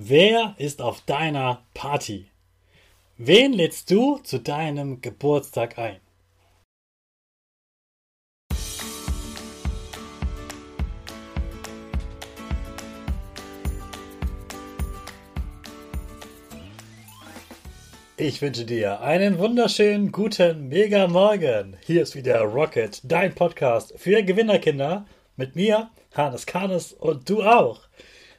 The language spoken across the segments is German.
Wer ist auf deiner Party? Wen lädst du zu deinem Geburtstag ein? Ich wünsche dir einen wunderschönen guten Mega Morgen. Hier ist wieder Rocket, dein Podcast für Gewinnerkinder mit mir, Hannes Karnes und du auch.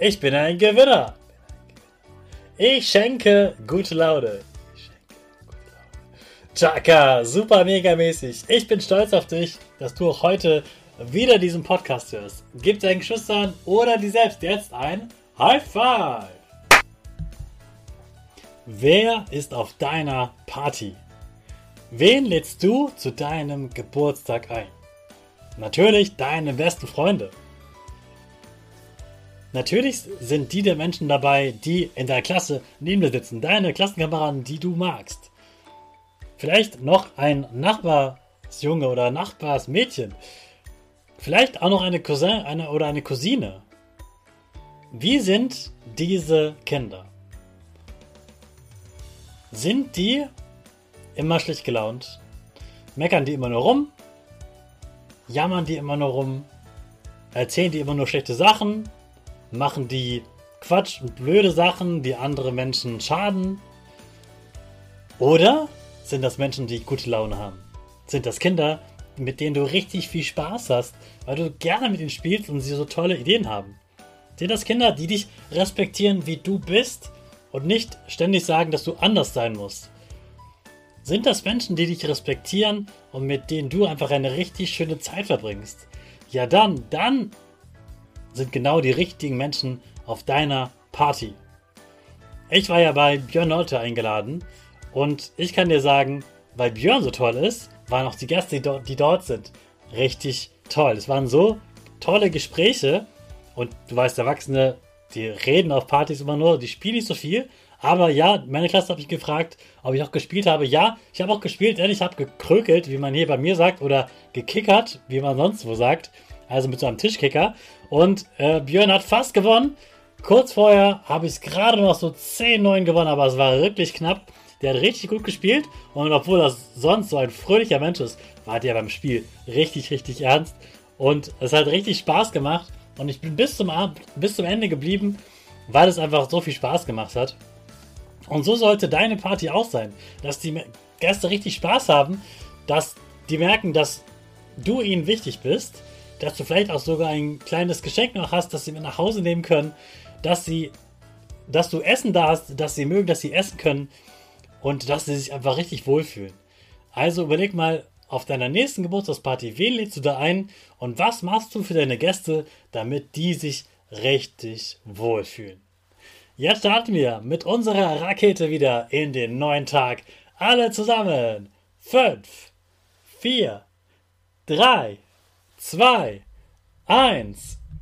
Ich bin ein Gewinner. Ich schenke gute Laune. Chaka, super mega mäßig. Ich bin stolz auf dich, dass du auch heute wieder diesen Podcast hörst. Gib deinen Geschwistern oder dir selbst jetzt ein High Five. Wer ist auf deiner Party? Wen lädst du zu deinem Geburtstag ein? Natürlich deine besten Freunde. Natürlich sind die der Menschen dabei, die in der Klasse neben dir sitzen, deine Klassenkameraden, die du magst. Vielleicht noch ein Nachbarsjunge oder Nachbarsmädchen. Vielleicht auch noch eine Cousin eine, oder eine Cousine. Wie sind diese Kinder? Sind die immer schlecht gelaunt? Meckern die immer nur rum? Jammern die immer nur rum? Erzählen die immer nur schlechte Sachen? Machen die Quatsch und blöde Sachen, die andere Menschen schaden? Oder sind das Menschen, die gute Laune haben? Sind das Kinder, mit denen du richtig viel Spaß hast, weil du gerne mit ihnen spielst und sie so tolle Ideen haben? Sind das Kinder, die dich respektieren, wie du bist und nicht ständig sagen, dass du anders sein musst? Sind das Menschen, die dich respektieren und mit denen du einfach eine richtig schöne Zeit verbringst? Ja, dann, dann sind genau die richtigen Menschen auf deiner Party. Ich war ja bei Björn Nolte eingeladen und ich kann dir sagen, weil Björn so toll ist, waren auch die Gäste, die dort, sind, richtig toll. Es waren so tolle Gespräche und du weißt, Erwachsene, die reden auf Partys immer nur, die spielen nicht so viel. Aber ja, meine Klasse habe ich gefragt, ob ich auch gespielt habe. Ja, ich habe auch gespielt, denn ich habe gekrökelt, wie man hier bei mir sagt, oder gekickert, wie man sonst wo sagt also mit so einem Tischkicker. Und äh, Björn hat fast gewonnen. Kurz vorher habe ich es gerade noch so 10-9 gewonnen, aber es war wirklich knapp. Der hat richtig gut gespielt und obwohl er sonst so ein fröhlicher Mensch ist, war der beim Spiel richtig, richtig ernst. Und es hat richtig Spaß gemacht und ich bin bis zum, bis zum Ende geblieben, weil es einfach so viel Spaß gemacht hat. Und so sollte deine Party auch sein, dass die Gäste richtig Spaß haben, dass die merken, dass du ihnen wichtig bist dass du vielleicht auch sogar ein kleines Geschenk noch hast, das sie mit nach Hause nehmen können, dass sie, dass du Essen da hast, dass sie mögen, dass sie essen können und dass sie sich einfach richtig wohlfühlen. Also überleg mal auf deiner nächsten Geburtstagsparty, wen lädst du da ein und was machst du für deine Gäste, damit die sich richtig wohlfühlen. Jetzt starten wir mit unserer Rakete wieder in den neuen Tag. Alle zusammen. 5, 4, 3, 2, 1.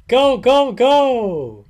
Go, go, go!